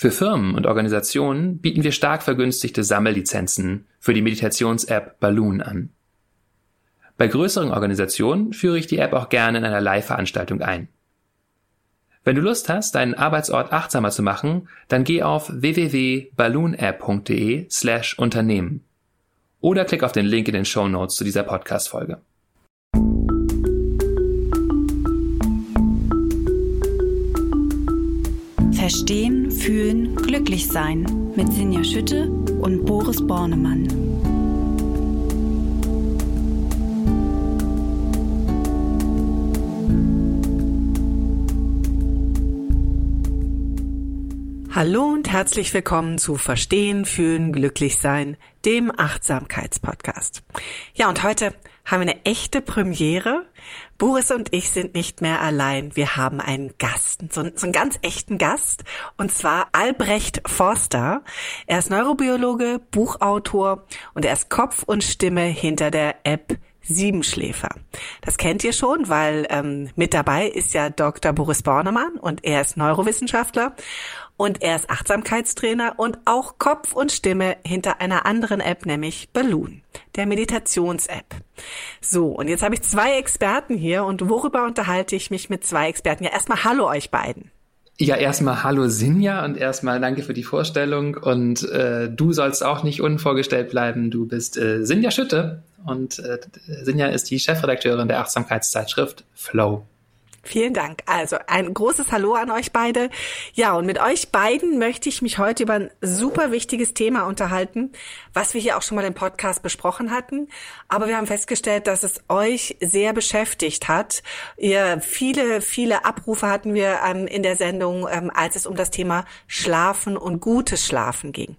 Für Firmen und Organisationen bieten wir stark vergünstigte Sammellizenzen für die Meditations-App Balloon an. Bei größeren Organisationen führe ich die App auch gerne in einer Live-Veranstaltung ein. Wenn du Lust hast, deinen Arbeitsort achtsamer zu machen, dann geh auf www.balloonapp.de slash Unternehmen oder klick auf den Link in den Show Notes zu dieser Podcast-Folge. Verstehen, Fühlen, Glücklich-Sein mit Sinja Schütte und Boris Bornemann. Hallo und herzlich willkommen zu Verstehen, Fühlen, Glücklich-Sein, dem Achtsamkeitspodcast. Ja, und heute haben wir eine echte Premiere. Boris und ich sind nicht mehr allein. Wir haben einen Gast, so, so einen ganz echten Gast, und zwar Albrecht Forster. Er ist Neurobiologe, Buchautor und er ist Kopf und Stimme hinter der App Siebenschläfer. Das kennt ihr schon, weil ähm, mit dabei ist ja Dr. Boris Bornemann und er ist Neurowissenschaftler und er ist Achtsamkeitstrainer und auch Kopf und Stimme hinter einer anderen App, nämlich Balloon, der Meditations-App. So, und jetzt habe ich zwei Experten hier und worüber unterhalte ich mich mit zwei Experten? Ja, erstmal hallo euch beiden. Ja, erstmal hallo Sinja und erstmal danke für die Vorstellung und äh, du sollst auch nicht unvorgestellt bleiben. Du bist äh, Sinja Schütte und äh, Sinja ist die Chefredakteurin der Achtsamkeitszeitschrift Flow. Vielen Dank. Also ein großes Hallo an euch beide. Ja, und mit euch beiden möchte ich mich heute über ein super wichtiges Thema unterhalten, was wir hier auch schon mal im Podcast besprochen hatten. Aber wir haben festgestellt, dass es euch sehr beschäftigt hat. Ihr viele, viele Abrufe hatten wir ähm, in der Sendung, ähm, als es um das Thema Schlafen und gutes Schlafen ging.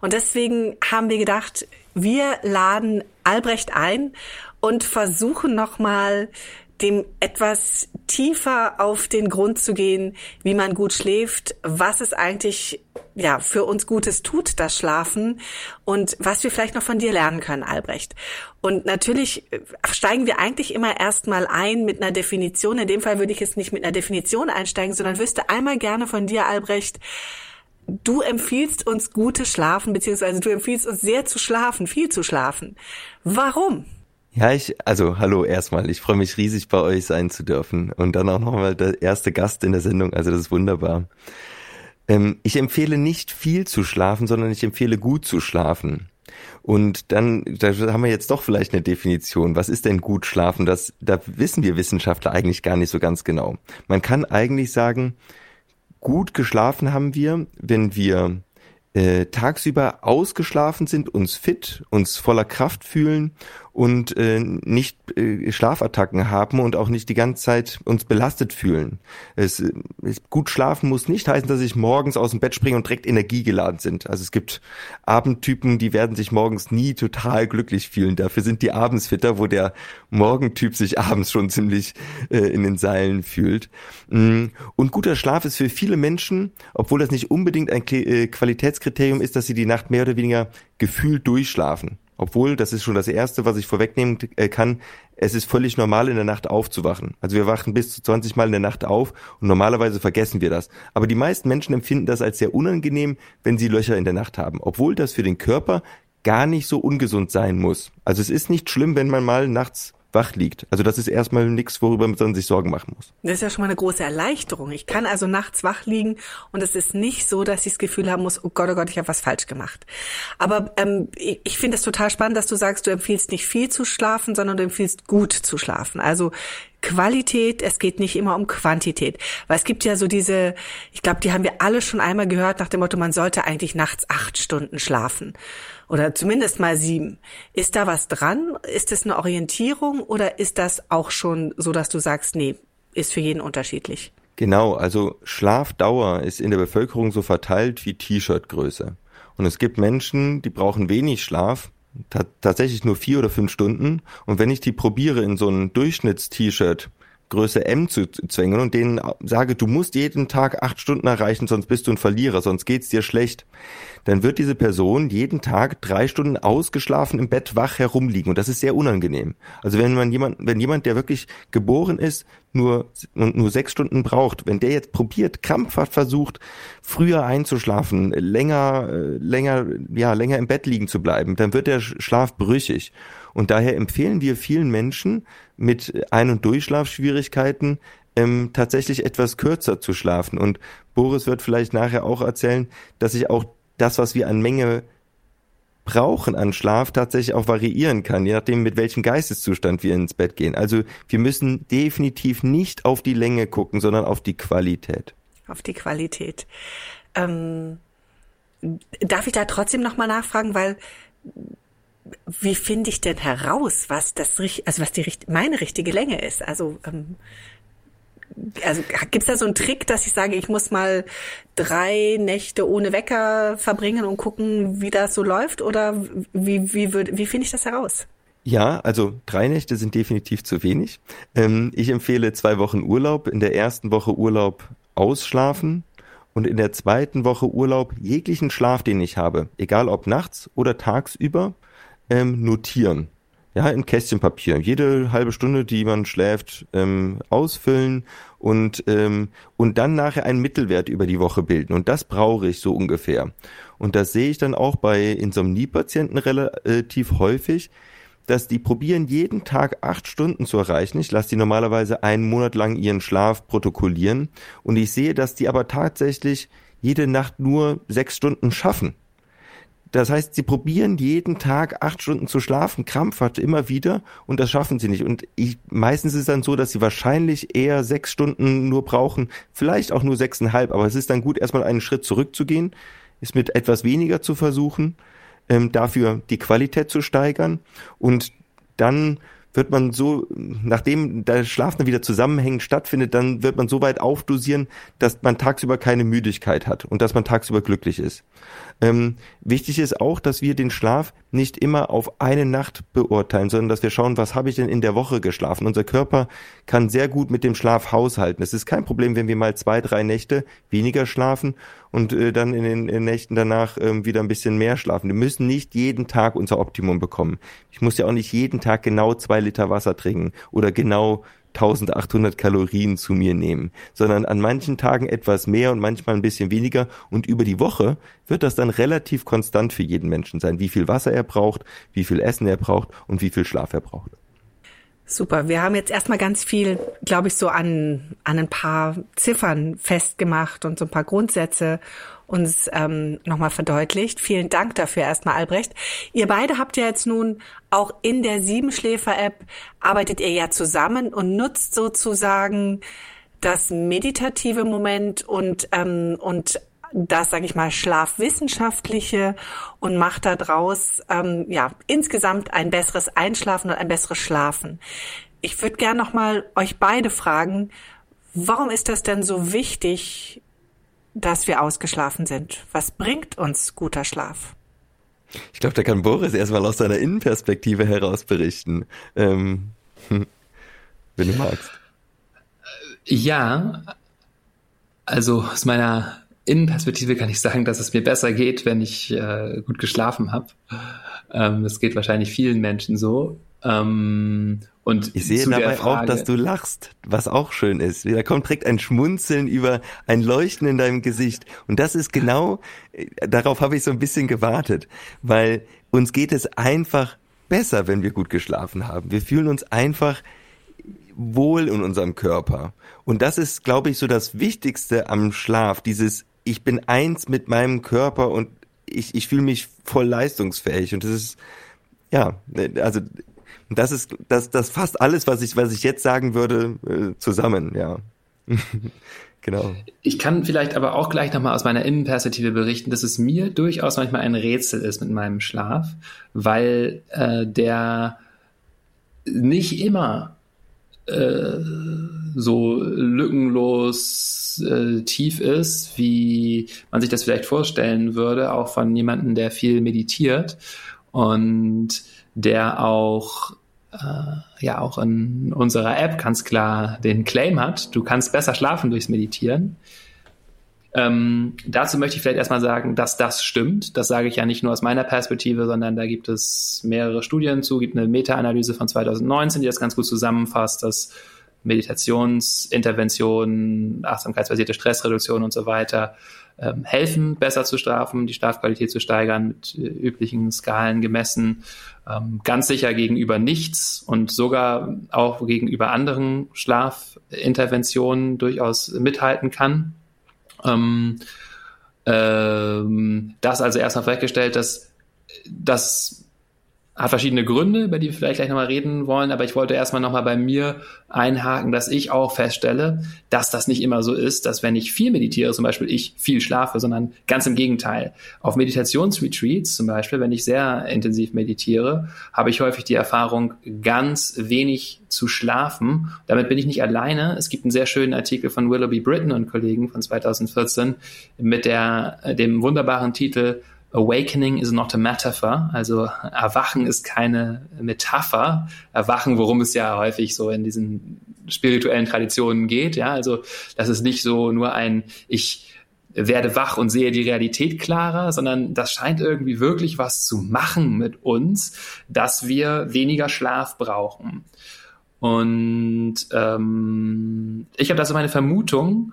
Und deswegen haben wir gedacht, wir laden Albrecht ein und versuchen nochmal dem etwas tiefer auf den Grund zu gehen, wie man gut schläft, was es eigentlich ja für uns Gutes tut, das Schlafen und was wir vielleicht noch von dir lernen können, Albrecht. Und natürlich äh, steigen wir eigentlich immer erstmal ein mit einer Definition. In dem Fall würde ich jetzt nicht mit einer Definition einsteigen, sondern wüsste einmal gerne von dir, Albrecht, du empfiehlst uns gutes Schlafen, beziehungsweise du empfiehlst uns sehr zu schlafen, viel zu schlafen. Warum? Ja, ich, also hallo erstmal. Ich freue mich riesig bei euch sein zu dürfen und dann auch nochmal der erste Gast in der Sendung. Also das ist wunderbar. Ähm, ich empfehle nicht viel zu schlafen, sondern ich empfehle gut zu schlafen. Und dann, da haben wir jetzt doch vielleicht eine Definition. Was ist denn gut schlafen? Das, da wissen wir Wissenschaftler eigentlich gar nicht so ganz genau. Man kann eigentlich sagen, gut geschlafen haben wir, wenn wir äh, tagsüber ausgeschlafen sind, uns fit, uns voller Kraft fühlen und äh, nicht äh, Schlafattacken haben und auch nicht die ganze Zeit uns belastet fühlen. Es, es, gut schlafen muss nicht heißen, dass ich morgens aus dem Bett springe und direkt energiegeladen sind. Also es gibt Abendtypen, die werden sich morgens nie total glücklich fühlen. Dafür sind die abends fitter, wo der Morgentyp sich abends schon ziemlich äh, in den Seilen fühlt. Mm, und guter Schlaf ist für viele Menschen, obwohl das nicht unbedingt ein äh, Qualitätskriterium ist, dass sie die Nacht mehr oder weniger gefühlt durchschlafen. Obwohl, das ist schon das Erste, was ich vorwegnehmen äh, kann, es ist völlig normal, in der Nacht aufzuwachen. Also wir wachen bis zu 20 Mal in der Nacht auf und normalerweise vergessen wir das. Aber die meisten Menschen empfinden das als sehr unangenehm, wenn sie Löcher in der Nacht haben. Obwohl das für den Körper gar nicht so ungesund sein muss. Also es ist nicht schlimm, wenn man mal nachts wach liegt. Also das ist erstmal nichts, worüber man sich Sorgen machen muss. Das ist ja schon mal eine große Erleichterung. Ich kann also nachts wach liegen und es ist nicht so, dass ich das Gefühl haben muss, oh Gott, oh Gott, ich habe was falsch gemacht. Aber ähm, ich, finde es total spannend, dass du sagst, du empfiehlst nicht viel zu schlafen, sondern du empfiehlst gut zu schlafen. Also Qualität, es geht nicht immer um Quantität. Weil es gibt ja so diese, ich glaube, die haben wir alle schon einmal gehört nach dem Motto, man sollte eigentlich nachts acht Stunden schlafen. Oder zumindest mal sieben. Ist da was dran? Ist das eine Orientierung oder ist das auch schon so, dass du sagst, nee, ist für jeden unterschiedlich? Genau, also Schlafdauer ist in der Bevölkerung so verteilt wie T-Shirt-Größe. Und es gibt Menschen, die brauchen wenig Schlaf tatsächlich nur vier oder fünf Stunden. Und wenn ich die probiere in so ein Durchschnitts-T-Shirt Größe M zu zwängen und denen sage, du musst jeden Tag acht Stunden erreichen, sonst bist du ein Verlierer, sonst geht's dir schlecht, dann wird diese Person jeden Tag drei Stunden ausgeschlafen im Bett wach herumliegen und das ist sehr unangenehm. Also wenn man jemand, wenn jemand, der wirklich geboren ist, nur nur sechs Stunden braucht, wenn der jetzt probiert, krampfhaft versucht, früher einzuschlafen, länger, äh, länger, ja, länger im Bett liegen zu bleiben, dann wird der Schlaf brüchig. Und daher empfehlen wir vielen Menschen mit Ein- und Durchschlafschwierigkeiten ähm, tatsächlich etwas kürzer zu schlafen. Und Boris wird vielleicht nachher auch erzählen, dass sich auch das, was wir an Menge brauchen an Schlaf tatsächlich auch variieren kann, je nachdem, mit welchem Geisteszustand wir ins Bett gehen. Also wir müssen definitiv nicht auf die Länge gucken, sondern auf die Qualität. Auf die Qualität. Ähm, darf ich da trotzdem nochmal nachfragen, weil wie finde ich denn heraus, was das also was die meine richtige Länge ist? Also ähm, also gibt's da so einen Trick, dass ich sage, ich muss mal drei Nächte ohne Wecker verbringen und gucken, wie das so läuft? Oder wie, wie, würd, wie finde ich das heraus? Ja, also drei Nächte sind definitiv zu wenig. Ähm, ich empfehle zwei Wochen Urlaub. In der ersten Woche Urlaub ausschlafen und in der zweiten Woche Urlaub jeglichen Schlaf, den ich habe, egal ob nachts oder tagsüber, ähm, notieren. Ja, in Kästchenpapier. Jede halbe Stunde, die man schläft, ähm, ausfüllen und, ähm, und dann nachher einen Mittelwert über die Woche bilden. Und das brauche ich so ungefähr. Und das sehe ich dann auch bei Insomnie-Patienten relativ häufig, dass die probieren, jeden Tag acht Stunden zu erreichen. Ich lasse die normalerweise einen Monat lang ihren Schlaf protokollieren. Und ich sehe, dass die aber tatsächlich jede Nacht nur sechs Stunden schaffen. Das heißt, sie probieren jeden Tag acht Stunden zu schlafen, krampfhaft immer wieder und das schaffen sie nicht. Und ich, meistens ist es dann so, dass sie wahrscheinlich eher sechs Stunden nur brauchen, vielleicht auch nur sechseinhalb, aber es ist dann gut, erstmal einen Schritt zurückzugehen, es mit etwas weniger zu versuchen, ähm, dafür die Qualität zu steigern und dann wird man so, nachdem der Schlaf dann wieder zusammenhängend stattfindet, dann wird man so weit aufdosieren, dass man tagsüber keine Müdigkeit hat und dass man tagsüber glücklich ist. Ähm, wichtig ist auch, dass wir den Schlaf nicht immer auf eine Nacht beurteilen, sondern dass wir schauen, was habe ich denn in der Woche geschlafen. Unser Körper kann sehr gut mit dem Schlaf haushalten. Es ist kein Problem, wenn wir mal zwei, drei Nächte weniger schlafen und äh, dann in den, in den Nächten danach äh, wieder ein bisschen mehr schlafen. Wir müssen nicht jeden Tag unser Optimum bekommen. Ich muss ja auch nicht jeden Tag genau zwei Liter Wasser trinken oder genau 1800 Kalorien zu mir nehmen, sondern an manchen Tagen etwas mehr und manchmal ein bisschen weniger und über die Woche wird das dann relativ konstant für jeden Menschen sein, wie viel Wasser er braucht, wie viel Essen er braucht und wie viel Schlaf er braucht. Super. Wir haben jetzt erstmal ganz viel, glaube ich, so an, an ein paar Ziffern festgemacht und so ein paar Grundsätze uns ähm, nochmal verdeutlicht. Vielen Dank dafür erstmal, Albrecht. Ihr beide habt ja jetzt nun auch in der Siebenschläfer-App arbeitet ihr ja zusammen und nutzt sozusagen das meditative Moment und, ähm, und das, sage ich mal, Schlafwissenschaftliche und macht daraus ähm, ja insgesamt ein besseres Einschlafen und ein besseres Schlafen. Ich würde gern noch mal euch beide fragen, warum ist das denn so wichtig, dass wir ausgeschlafen sind? Was bringt uns guter Schlaf? Ich glaube, da kann Boris erstmal aus seiner Innenperspektive heraus berichten, ähm, wenn du magst. Ja, also aus meiner Innenperspektive kann ich sagen, dass es mir besser geht, wenn ich äh, gut geschlafen habe. Ähm, das geht wahrscheinlich vielen Menschen so. Ähm, und ich sehe dabei Frage, auch, dass du lachst, was auch schön ist. Da kommt direkt ein Schmunzeln über ein Leuchten in deinem Gesicht. Und das ist genau, äh, darauf habe ich so ein bisschen gewartet, weil uns geht es einfach besser, wenn wir gut geschlafen haben. Wir fühlen uns einfach wohl in unserem Körper. Und das ist, glaube ich, so das Wichtigste am Schlaf, dieses ich bin eins mit meinem Körper und ich, ich fühle mich voll leistungsfähig. Und das ist, ja, also das ist das, das fast alles, was ich, was ich jetzt sagen würde, äh, zusammen, ja. genau. Ich kann vielleicht aber auch gleich nochmal aus meiner Innenperspektive berichten, dass es mir durchaus manchmal ein Rätsel ist mit meinem Schlaf, weil äh, der nicht immer äh, so lückenlos äh, tief ist, wie man sich das vielleicht vorstellen würde, auch von jemandem, der viel meditiert. und der auch äh, ja auch in unserer App ganz klar den Claim hat, du kannst besser schlafen durchs Meditieren. Ähm, dazu möchte ich vielleicht erstmal sagen, dass das stimmt. Das sage ich ja nicht nur aus meiner Perspektive, sondern da gibt es mehrere Studien zu, gibt eine Meta-Analyse von 2019, die das ganz gut zusammenfasst, dass Meditationsinterventionen, achtsamkeitsbasierte Stressreduktion und so weiter ähm, helfen, besser zu schlafen, die Schlafqualität zu steigern, mit äh, üblichen Skalen gemessen. Ähm, ganz sicher gegenüber nichts und sogar auch gegenüber anderen Schlafinterventionen durchaus mithalten kann. Ähm, ähm, das also erstmal festgestellt, dass das hat verschiedene Gründe, über die wir vielleicht gleich nochmal reden wollen, aber ich wollte erstmal nochmal bei mir einhaken, dass ich auch feststelle, dass das nicht immer so ist, dass wenn ich viel meditiere, zum Beispiel ich viel schlafe, sondern ganz im Gegenteil. Auf Meditationsretreats zum Beispiel, wenn ich sehr intensiv meditiere, habe ich häufig die Erfahrung, ganz wenig zu schlafen. Damit bin ich nicht alleine. Es gibt einen sehr schönen Artikel von Willoughby Britton und Kollegen von 2014 mit der, dem wunderbaren Titel Awakening is not a metaphor, also Erwachen ist keine Metapher. Erwachen, worum es ja häufig so in diesen spirituellen Traditionen geht, ja, also das ist nicht so nur ein ich werde wach und sehe die Realität klarer, sondern das scheint irgendwie wirklich was zu machen mit uns, dass wir weniger Schlaf brauchen. Und ähm, ich habe da so meine Vermutung,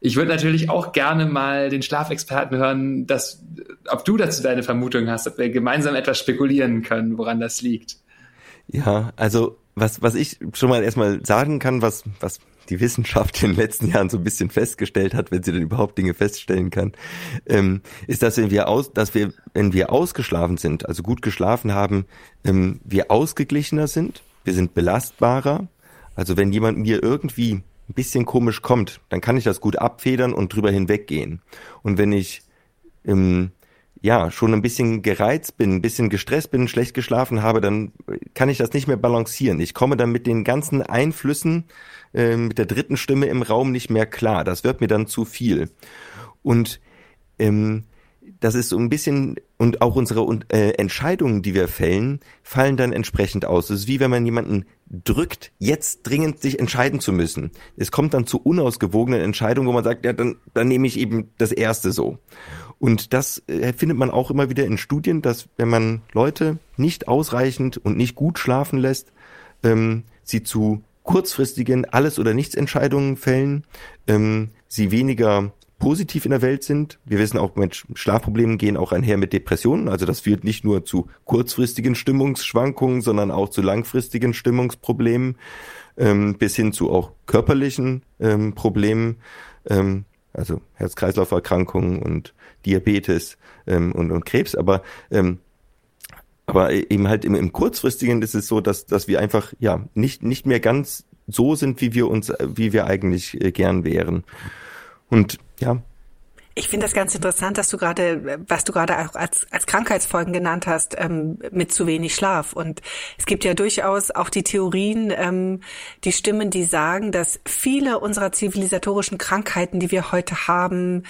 ich würde natürlich auch gerne mal den Schlafexperten hören, dass, ob du dazu deine Vermutung hast, ob wir gemeinsam etwas spekulieren können, woran das liegt. Ja, also was, was ich schon mal erstmal sagen kann, was, was die Wissenschaft in den letzten Jahren so ein bisschen festgestellt hat, wenn sie denn überhaupt Dinge feststellen kann, ähm, ist, dass wenn wir aus, dass wir, wenn wir ausgeschlafen sind, also gut geschlafen haben, ähm, wir ausgeglichener sind, wir sind belastbarer. Also wenn jemand mir irgendwie ein bisschen komisch kommt, dann kann ich das gut abfedern und drüber hinweggehen. Und wenn ich ähm, ja schon ein bisschen gereizt bin, ein bisschen gestresst bin, schlecht geschlafen habe, dann kann ich das nicht mehr balancieren. Ich komme dann mit den ganzen Einflüssen äh, mit der dritten Stimme im Raum nicht mehr klar. Das wird mir dann zu viel. Und ähm, das ist so ein bisschen, und auch unsere äh, Entscheidungen, die wir fällen, fallen dann entsprechend aus. Es ist wie wenn man jemanden drückt, jetzt dringend sich entscheiden zu müssen. Es kommt dann zu unausgewogenen Entscheidungen, wo man sagt, ja, dann, dann nehme ich eben das erste so. Und das äh, findet man auch immer wieder in Studien, dass wenn man Leute nicht ausreichend und nicht gut schlafen lässt, ähm, sie zu kurzfristigen Alles- oder Nichts-Entscheidungen fällen, ähm, sie weniger positiv in der Welt sind. Wir wissen auch, Mensch, Schlafprobleme gehen auch einher mit Depressionen. Also das führt nicht nur zu kurzfristigen Stimmungsschwankungen, sondern auch zu langfristigen Stimmungsproblemen, ähm, bis hin zu auch körperlichen ähm, Problemen, ähm, also Herz-Kreislauf-Erkrankungen und Diabetes ähm, und, und Krebs. Aber ähm, aber eben halt im, im kurzfristigen ist es so, dass dass wir einfach ja nicht nicht mehr ganz so sind, wie wir uns, wie wir eigentlich äh, gern wären. Und ja. Ich finde das ganz interessant, dass du gerade, was du gerade auch als, als Krankheitsfolgen genannt hast, ähm, mit zu wenig Schlaf. Und es gibt ja durchaus auch die Theorien, ähm, die Stimmen, die sagen, dass viele unserer zivilisatorischen Krankheiten, die wir heute haben,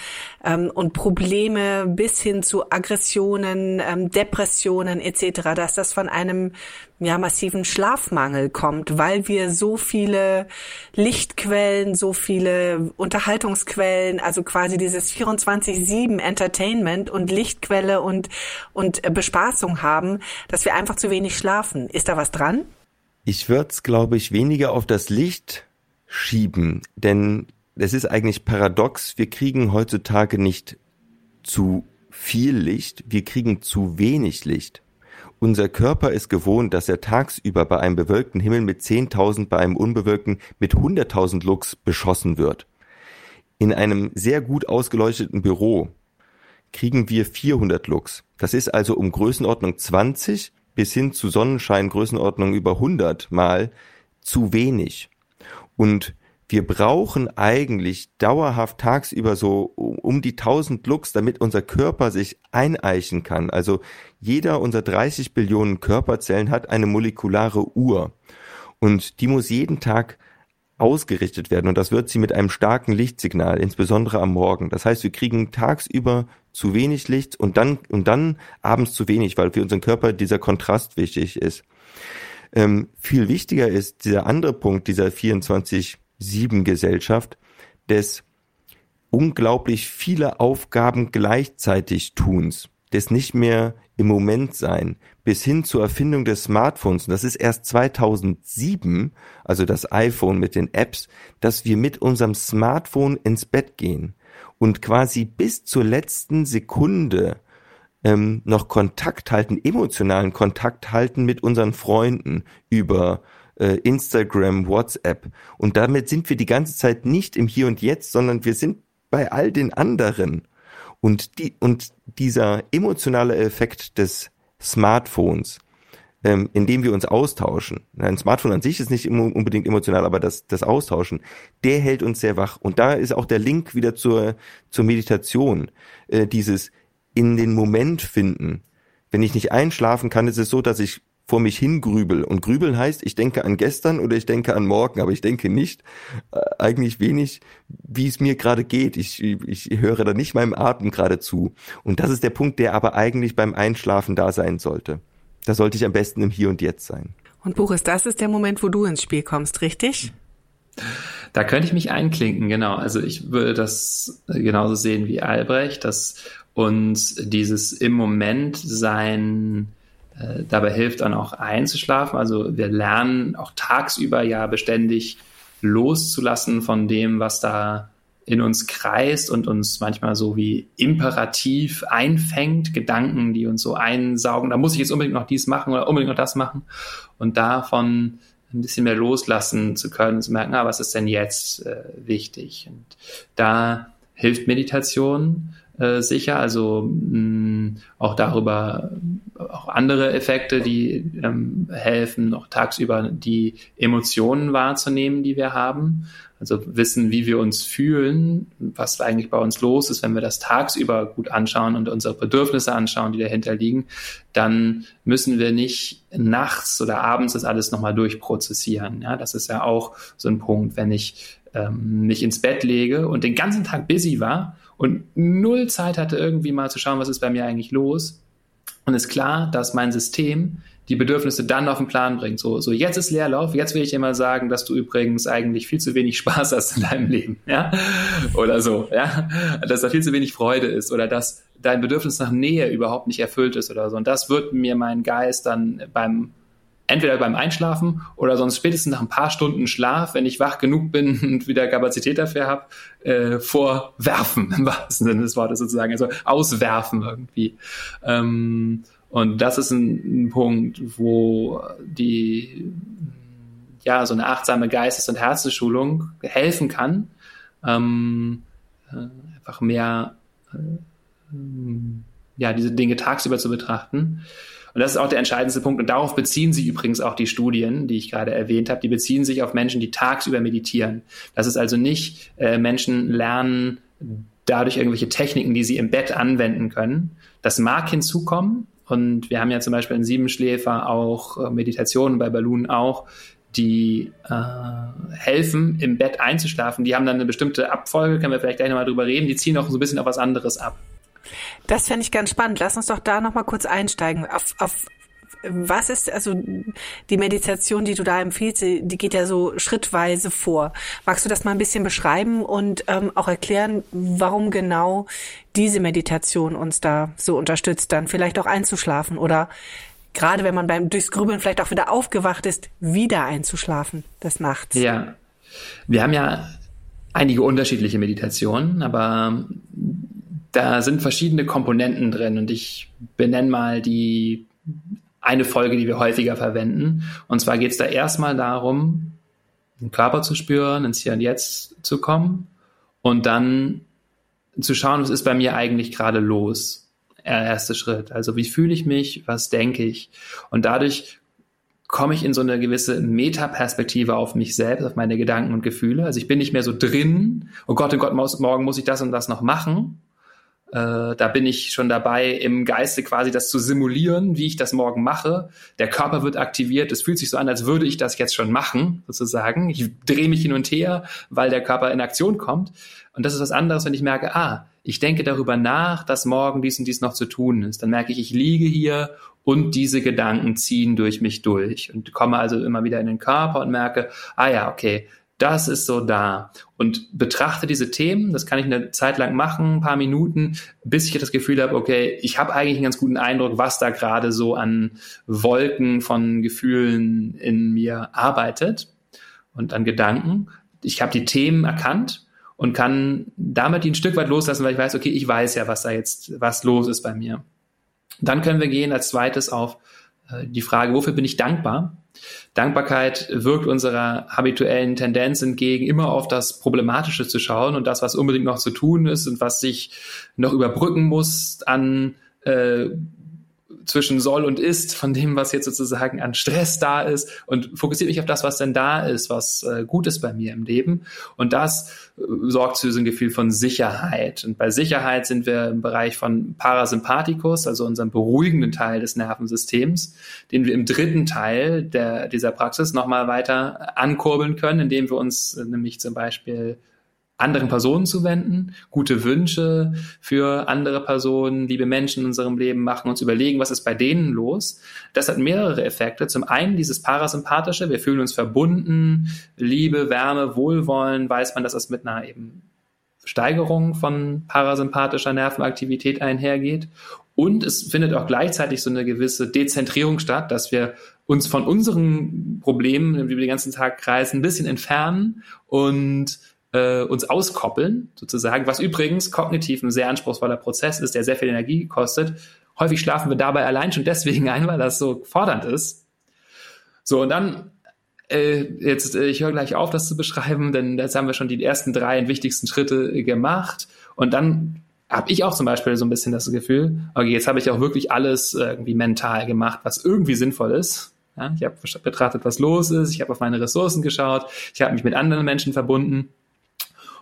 ähm, und Probleme bis hin zu Aggressionen, ähm, Depressionen etc., dass das von einem ja, massiven Schlafmangel kommt, weil wir so viele Lichtquellen, so viele Unterhaltungsquellen, also quasi dieses 24-7 Entertainment und Lichtquelle und, und Bespaßung haben, dass wir einfach zu wenig schlafen. Ist da was dran? Ich würde es, glaube ich, weniger auf das Licht schieben, denn es ist eigentlich paradox. Wir kriegen heutzutage nicht zu viel Licht, wir kriegen zu wenig Licht. Unser Körper ist gewohnt, dass er tagsüber bei einem bewölkten Himmel mit 10.000, bei einem unbewölkten mit 100.000 Lux beschossen wird. In einem sehr gut ausgeleuchteten Büro kriegen wir 400 Lux. Das ist also um Größenordnung 20 bis hin zu Sonnenschein Größenordnung über 100 mal zu wenig. Und wir brauchen eigentlich dauerhaft tagsüber so um die 1000 Lux, damit unser Körper sich eineichen kann. Also jeder unserer 30 Billionen Körperzellen hat eine molekulare Uhr und die muss jeden Tag ausgerichtet werden und das wird sie mit einem starken Lichtsignal, insbesondere am Morgen. Das heißt, wir kriegen tagsüber zu wenig Licht und dann, und dann abends zu wenig, weil für unseren Körper dieser Kontrast wichtig ist. Ähm, viel wichtiger ist dieser andere Punkt dieser 24-7-Gesellschaft des unglaublich viele Aufgaben gleichzeitig Tuns, des nicht mehr im Moment sein, bis hin zur Erfindung des Smartphones, und das ist erst 2007, also das iPhone mit den Apps, dass wir mit unserem Smartphone ins Bett gehen und quasi bis zur letzten Sekunde ähm, noch Kontakt halten, emotionalen Kontakt halten mit unseren Freunden über Instagram, WhatsApp. Und damit sind wir die ganze Zeit nicht im Hier und Jetzt, sondern wir sind bei all den anderen. Und, die, und dieser emotionale Effekt des Smartphones, ähm, in dem wir uns austauschen, ein Smartphone an sich ist nicht unbedingt emotional, aber das, das Austauschen, der hält uns sehr wach. Und da ist auch der Link wieder zur, zur Meditation, äh, dieses in den Moment finden. Wenn ich nicht einschlafen kann, ist es so, dass ich vor mich hingrübel. Und grübeln heißt, ich denke an gestern oder ich denke an morgen, aber ich denke nicht äh, eigentlich wenig, wie es mir gerade geht. Ich, ich höre da nicht meinem Atem gerade zu. Und das ist der Punkt, der aber eigentlich beim Einschlafen da sein sollte. Da sollte ich am besten im Hier und Jetzt sein. Und Boris, das ist der Moment, wo du ins Spiel kommst, richtig? Da könnte ich mich einklinken, genau. Also ich würde das genauso sehen wie Albrecht, dass uns dieses im Moment sein äh, dabei hilft dann auch einzuschlafen. Also wir lernen auch tagsüber ja beständig loszulassen von dem, was da in uns kreist und uns manchmal so wie imperativ einfängt, Gedanken, die uns so einsaugen. Da muss ich jetzt unbedingt noch dies machen oder unbedingt noch das machen und davon ein bisschen mehr loslassen zu können, zu merken, ah, was ist denn jetzt äh, wichtig? Und da hilft Meditation äh, sicher, also mh, auch darüber auch andere Effekte, die ähm, helfen, auch tagsüber die Emotionen wahrzunehmen, die wir haben. Also wissen, wie wir uns fühlen, was eigentlich bei uns los ist, wenn wir das tagsüber gut anschauen und unsere Bedürfnisse anschauen, die dahinter liegen, dann müssen wir nicht nachts oder abends das alles nochmal durchprozessieren. Ja, das ist ja auch so ein Punkt, wenn ich ähm, mich ins Bett lege und den ganzen Tag busy war und null Zeit hatte, irgendwie mal zu schauen, was ist bei mir eigentlich los, und ist klar, dass mein System die Bedürfnisse dann auf den Plan bringt. So, so jetzt ist Leerlauf, jetzt will ich mal sagen, dass du übrigens eigentlich viel zu wenig Spaß hast in deinem Leben, ja, oder so, ja, dass da viel zu wenig Freude ist oder dass dein Bedürfnis nach Nähe überhaupt nicht erfüllt ist oder so. Und das wird mir mein Geist dann beim entweder beim Einschlafen oder sonst spätestens nach ein paar Stunden Schlaf, wenn ich wach genug bin und wieder Kapazität dafür habe, äh, vorwerfen im wahrsten Sinne des Wortes sozusagen, also auswerfen irgendwie. Ähm, und das ist ein, ein, Punkt, wo die ja so eine achtsame Geistes- und Herzensschulung helfen kann, ähm, äh, einfach mehr äh, ja diese Dinge tagsüber zu betrachten und das ist auch der entscheidendste Punkt. Und darauf beziehen sich übrigens auch die Studien, die ich gerade erwähnt habe. Die beziehen sich auf Menschen, die tagsüber meditieren. Das ist also nicht äh, Menschen lernen dadurch irgendwelche Techniken, die sie im Bett anwenden können. Das mag hinzukommen. Und wir haben ja zum Beispiel in Siebenschläfer auch äh, Meditationen bei Balloon auch, die äh, helfen, im Bett einzuschlafen. Die haben dann eine bestimmte Abfolge, können wir vielleicht gleich nochmal drüber reden. Die ziehen auch so ein bisschen auf was anderes ab. Das fände ich ganz spannend. Lass uns doch da nochmal kurz einsteigen. Auf, auf was ist also die Meditation, die du da empfiehlst, die geht ja so schrittweise vor. Magst du das mal ein bisschen beschreiben und ähm, auch erklären, warum genau diese Meditation uns da so unterstützt, dann vielleicht auch einzuschlafen oder gerade wenn man beim durchs Grübeln vielleicht auch wieder aufgewacht ist, wieder einzuschlafen des Nachts? Ja, wir haben ja einige unterschiedliche Meditationen, aber da sind verschiedene Komponenten drin und ich benenne mal die eine Folge, die wir häufiger verwenden. Und zwar geht es da erstmal darum, den Körper zu spüren, ins Hier und Jetzt zu kommen und dann zu schauen, was ist bei mir eigentlich gerade los. Der erste Schritt. Also wie fühle ich mich, was denke ich? Und dadurch komme ich in so eine gewisse Metaperspektive auf mich selbst, auf meine Gedanken und Gefühle. Also ich bin nicht mehr so drin, oh Gott, oh Gott, morgen muss ich das und das noch machen, äh, da bin ich schon dabei, im Geiste quasi das zu simulieren, wie ich das morgen mache. Der Körper wird aktiviert. Es fühlt sich so an, als würde ich das jetzt schon machen, sozusagen. Ich drehe mich hin und her, weil der Körper in Aktion kommt. Und das ist was anderes, wenn ich merke, ah, ich denke darüber nach, dass morgen dies und dies noch zu tun ist. Dann merke ich, ich liege hier und diese Gedanken ziehen durch mich durch und komme also immer wieder in den Körper und merke, ah ja, okay, das ist so da. Und betrachte diese Themen, das kann ich eine Zeit lang machen, ein paar Minuten, bis ich das Gefühl habe, okay, ich habe eigentlich einen ganz guten Eindruck, was da gerade so an Wolken von Gefühlen in mir arbeitet und an Gedanken. Ich habe die Themen erkannt und kann damit die ein Stück weit loslassen, weil ich weiß, okay, ich weiß ja, was da jetzt, was los ist bei mir. Dann können wir gehen als zweites auf die Frage, wofür bin ich dankbar? Dankbarkeit wirkt unserer habituellen Tendenz entgegen, immer auf das Problematische zu schauen und das, was unbedingt noch zu tun ist und was sich noch überbrücken muss an äh, zwischen soll und ist, von dem, was jetzt sozusagen an Stress da ist und fokussiert mich auf das, was denn da ist, was äh, gut ist bei mir im Leben. Und das äh, sorgt für so ein Gefühl von Sicherheit. Und bei Sicherheit sind wir im Bereich von Parasympathikus, also unserem beruhigenden Teil des Nervensystems, den wir im dritten Teil der, dieser Praxis nochmal weiter ankurbeln können, indem wir uns äh, nämlich zum Beispiel anderen Personen zu wenden, gute Wünsche für andere Personen, liebe Menschen in unserem Leben machen, uns überlegen, was ist bei denen los. Das hat mehrere Effekte. Zum einen dieses Parasympathische, wir fühlen uns verbunden, Liebe, Wärme, Wohlwollen, weiß man, dass das mit einer eben Steigerung von parasympathischer Nervenaktivität einhergeht. Und es findet auch gleichzeitig so eine gewisse Dezentrierung statt, dass wir uns von unseren Problemen, die wir den ganzen Tag kreisen, ein bisschen entfernen und äh, uns auskoppeln, sozusagen, was übrigens kognitiv ein sehr anspruchsvoller Prozess ist, der sehr viel Energie kostet. Häufig schlafen wir dabei allein schon deswegen ein, weil das so fordernd ist. So, und dann, äh, jetzt, äh, ich höre gleich auf, das zu beschreiben, denn jetzt haben wir schon die ersten drei wichtigsten Schritte gemacht. Und dann habe ich auch zum Beispiel so ein bisschen das Gefühl, okay, jetzt habe ich auch wirklich alles irgendwie mental gemacht, was irgendwie sinnvoll ist. Ja, ich habe betrachtet, was los ist, ich habe auf meine Ressourcen geschaut, ich habe mich mit anderen Menschen verbunden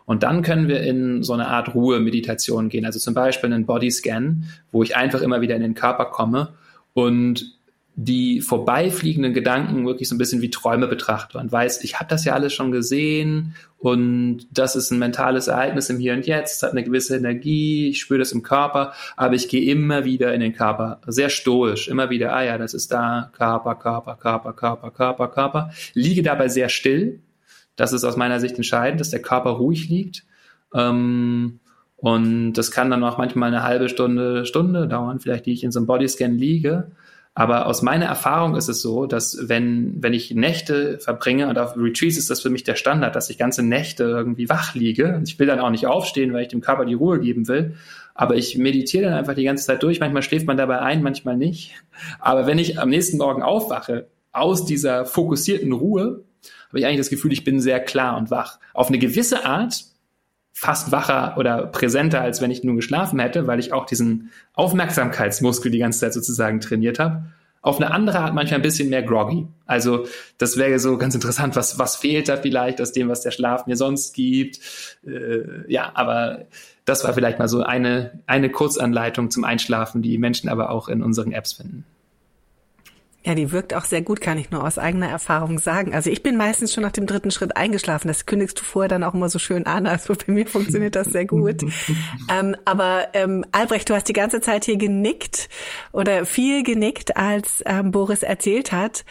und dann können wir in so eine Art Ruhe-Meditation gehen, also zum Beispiel einen Bodyscan, wo ich einfach immer wieder in den Körper komme und die vorbeifliegenden Gedanken wirklich so ein bisschen wie Träume betrachte und weiß, ich habe das ja alles schon gesehen und das ist ein mentales Ereignis im Hier und Jetzt, hat eine gewisse Energie, ich spüre das im Körper, aber ich gehe immer wieder in den Körper, sehr stoisch, immer wieder, ah ja, das ist da, Körper, Körper, Körper, Körper, Körper, Körper, liege dabei sehr still, das ist aus meiner Sicht entscheidend, dass der Körper ruhig liegt. Ähm, und das kann dann auch manchmal eine halbe Stunde, Stunde dauern, vielleicht die ich in so einem Bodyscan liege. Aber aus meiner Erfahrung ist es so, dass wenn, wenn ich Nächte verbringe, und auf Retreats ist das für mich der Standard, dass ich ganze Nächte irgendwie wach liege. Ich will dann auch nicht aufstehen, weil ich dem Körper die Ruhe geben will. Aber ich meditiere dann einfach die ganze Zeit durch. Manchmal schläft man dabei ein, manchmal nicht. Aber wenn ich am nächsten Morgen aufwache, aus dieser fokussierten Ruhe, habe ich eigentlich das Gefühl, ich bin sehr klar und wach. Auf eine gewisse Art fast wacher oder präsenter, als wenn ich nur geschlafen hätte, weil ich auch diesen Aufmerksamkeitsmuskel die ganze Zeit sozusagen trainiert habe. Auf eine andere Art manchmal ein bisschen mehr groggy. Also das wäre so ganz interessant, was, was fehlt da vielleicht aus dem, was der Schlaf mir sonst gibt. Äh, ja, aber das war vielleicht mal so eine, eine Kurzanleitung zum Einschlafen, die Menschen aber auch in unseren Apps finden. Ja, die wirkt auch sehr gut, kann ich nur aus eigener Erfahrung sagen. Also ich bin meistens schon nach dem dritten Schritt eingeschlafen. Das kündigst du vorher dann auch immer so schön an. Also bei mir funktioniert das sehr gut. ähm, aber ähm, Albrecht, du hast die ganze Zeit hier genickt oder viel genickt, als ähm, Boris erzählt hat.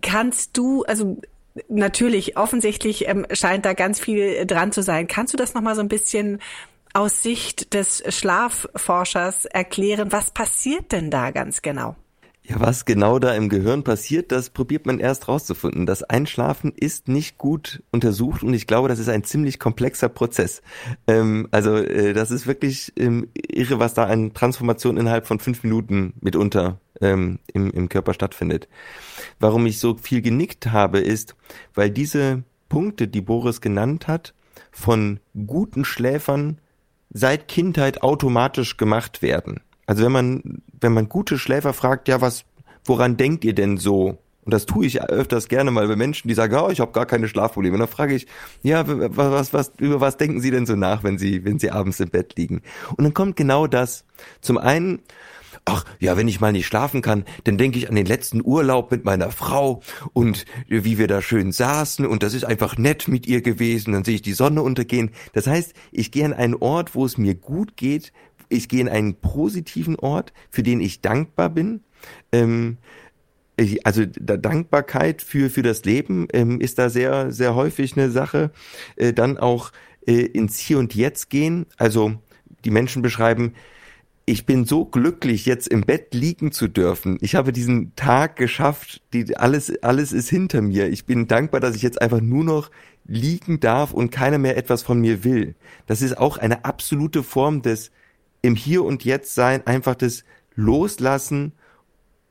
Kannst du, also natürlich, offensichtlich ähm, scheint da ganz viel dran zu sein. Kannst du das nochmal so ein bisschen aus Sicht des Schlafforschers erklären? Was passiert denn da ganz genau? Ja, was genau da im Gehirn passiert, das probiert man erst rauszufinden. Das Einschlafen ist nicht gut untersucht und ich glaube, das ist ein ziemlich komplexer Prozess. Ähm, also äh, das ist wirklich ähm, irre, was da an Transformation innerhalb von fünf Minuten mitunter ähm, im, im Körper stattfindet. Warum ich so viel genickt habe, ist, weil diese Punkte, die Boris genannt hat, von guten Schläfern seit Kindheit automatisch gemacht werden. Also wenn man, wenn man gute Schläfer fragt, ja, was, woran denkt ihr denn so? Und das tue ich öfters gerne mal bei Menschen, die sagen, oh, ich habe gar keine Schlafprobleme. Und dann frage ich, ja, was, was, über was denken Sie denn so nach, wenn Sie, wenn Sie abends im Bett liegen? Und dann kommt genau das. Zum einen, ach ja, wenn ich mal nicht schlafen kann, dann denke ich an den letzten Urlaub mit meiner Frau und wie wir da schön saßen und das ist einfach nett mit ihr gewesen, dann sehe ich die Sonne untergehen. Das heißt, ich gehe an einen Ort, wo es mir gut geht, ich gehe in einen positiven Ort, für den ich dankbar bin. Ähm, also Dankbarkeit für für das Leben ähm, ist da sehr sehr häufig eine Sache. Äh, dann auch äh, ins Hier und Jetzt gehen. Also die Menschen beschreiben, ich bin so glücklich, jetzt im Bett liegen zu dürfen. Ich habe diesen Tag geschafft. Die, alles alles ist hinter mir. Ich bin dankbar, dass ich jetzt einfach nur noch liegen darf und keiner mehr etwas von mir will. Das ist auch eine absolute Form des im Hier und Jetzt sein, einfach das Loslassen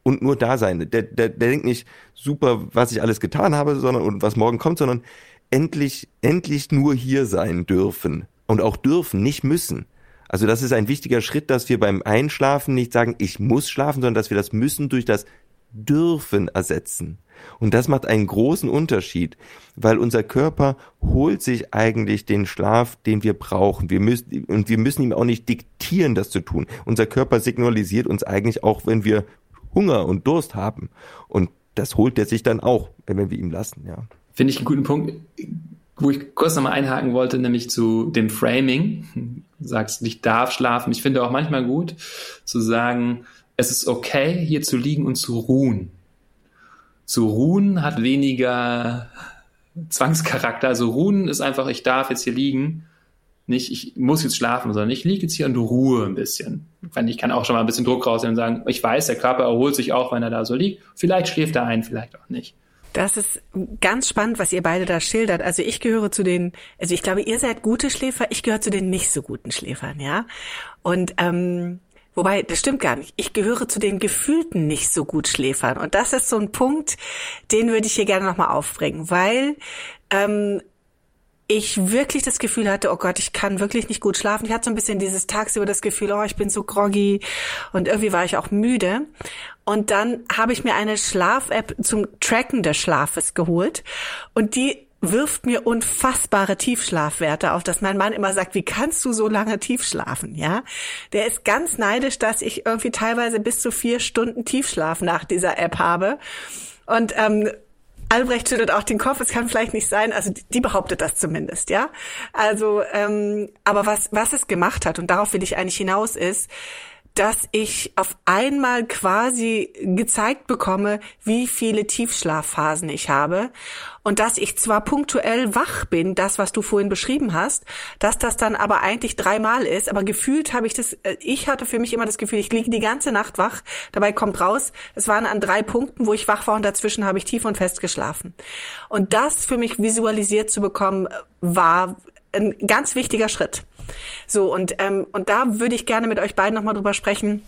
und nur da sein. Der, der, der denkt nicht super, was ich alles getan habe, sondern und was morgen kommt, sondern endlich, endlich nur hier sein dürfen. Und auch dürfen, nicht müssen. Also das ist ein wichtiger Schritt, dass wir beim Einschlafen nicht sagen, ich muss schlafen, sondern dass wir das müssen durch das dürfen ersetzen. Und das macht einen großen Unterschied, weil unser Körper holt sich eigentlich den Schlaf, den wir brauchen. Wir müssen, und wir müssen ihm auch nicht diktieren, das zu tun. Unser Körper signalisiert uns eigentlich auch, wenn wir Hunger und Durst haben. Und das holt er sich dann auch, wenn wir ihm lassen, ja. Finde ich einen guten Punkt, wo ich kurz nochmal einhaken wollte, nämlich zu dem Framing. Du sagst, ich darf schlafen. Ich finde auch manchmal gut zu sagen, es ist okay, hier zu liegen und zu ruhen. Zu ruhen hat weniger Zwangscharakter. Also ruhen ist einfach, ich darf jetzt hier liegen nicht, ich muss jetzt schlafen, sondern ich liege jetzt hier und ruhe ein bisschen. Ich kann auch schon mal ein bisschen Druck rausnehmen und sagen, ich weiß, der Körper erholt sich auch, wenn er da so liegt. Vielleicht schläft er ein, vielleicht auch nicht. Das ist ganz spannend, was ihr beide da schildert. Also ich gehöre zu den, also ich glaube, ihr seid gute Schläfer, ich gehöre zu den nicht so guten Schläfern, ja. Und ähm, Wobei, das stimmt gar nicht. Ich gehöre zu den gefühlten nicht so gut Schläfern. Und das ist so ein Punkt, den würde ich hier gerne nochmal aufbringen, weil ähm, ich wirklich das Gefühl hatte, oh Gott, ich kann wirklich nicht gut schlafen. Ich hatte so ein bisschen dieses tagsüber das Gefühl, oh, ich bin so groggy und irgendwie war ich auch müde. Und dann habe ich mir eine Schlaf-App zum Tracken des Schlafes geholt und die wirft mir unfassbare Tiefschlafwerte auf, dass mein Mann immer sagt, wie kannst du so lange tief schlafen, ja? Der ist ganz neidisch, dass ich irgendwie teilweise bis zu vier Stunden Tiefschlaf nach dieser App habe. Und ähm, Albrecht schüttelt auch den Kopf, es kann vielleicht nicht sein, also die, die behauptet das zumindest, ja. Also, ähm, aber was, was es gemacht hat, und darauf will ich eigentlich hinaus, ist, dass ich auf einmal quasi gezeigt bekomme, wie viele Tiefschlafphasen ich habe und dass ich zwar punktuell wach bin, das, was du vorhin beschrieben hast, dass das dann aber eigentlich dreimal ist, aber gefühlt habe ich das, äh, ich hatte für mich immer das Gefühl, ich liege die ganze Nacht wach, dabei kommt raus, es waren an drei Punkten, wo ich wach war und dazwischen habe ich tief und fest geschlafen. Und das für mich visualisiert zu bekommen, war ein ganz wichtiger Schritt. So, und, ähm, und da würde ich gerne mit euch beiden nochmal drüber sprechen.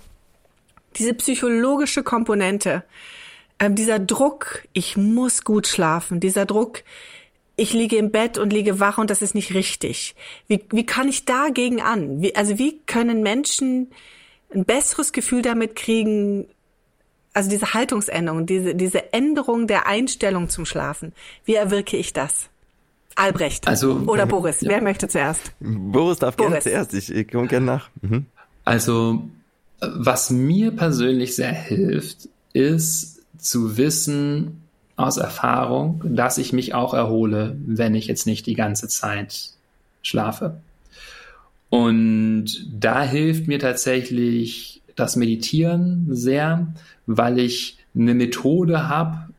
Diese psychologische Komponente, ähm, dieser Druck, ich muss gut schlafen, dieser Druck, ich liege im Bett und liege wach und das ist nicht richtig. Wie, wie kann ich dagegen an? Wie, also wie können Menschen ein besseres Gefühl damit kriegen, also diese Haltungsänderung, diese, diese Änderung der Einstellung zum Schlafen, wie erwirke ich das? Albrecht. Also, Oder Boris. Ja. Wer möchte zuerst? Boris darf Boris. gerne zuerst. Ich, ich komme gerne nach. Mhm. Also, was mir persönlich sehr hilft, ist zu wissen aus Erfahrung, dass ich mich auch erhole, wenn ich jetzt nicht die ganze Zeit schlafe. Und da hilft mir tatsächlich das Meditieren sehr, weil ich eine Methode habe,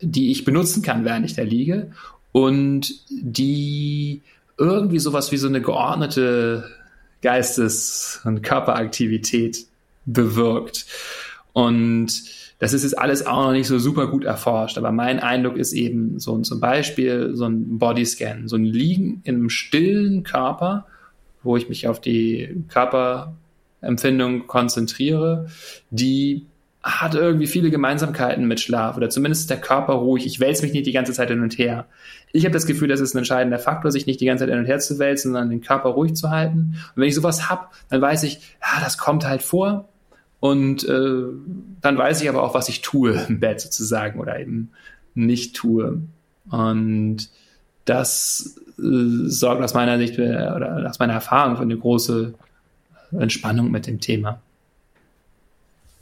die ich benutzen kann, während ich da liege und die irgendwie sowas wie so eine geordnete Geistes- und Körperaktivität bewirkt. Und das ist jetzt alles auch noch nicht so super gut erforscht, aber mein Eindruck ist eben so zum Beispiel so ein Bodyscan, so ein Liegen in einem stillen Körper, wo ich mich auf die Körperempfindung konzentriere, die hat irgendwie viele Gemeinsamkeiten mit Schlaf oder zumindest ist der Körper ruhig. Ich wälze mich nicht die ganze Zeit hin und her. Ich habe das Gefühl, das ist ein entscheidender Faktor, sich nicht die ganze Zeit hin und her zu wälzen, sondern den Körper ruhig zu halten. Und wenn ich sowas hab, dann weiß ich, ja, das kommt halt vor. Und äh, dann weiß ich aber auch, was ich tue im Bett sozusagen oder eben nicht tue. Und das äh, sorgt aus meiner Sicht oder aus meiner Erfahrung für eine große Entspannung mit dem Thema.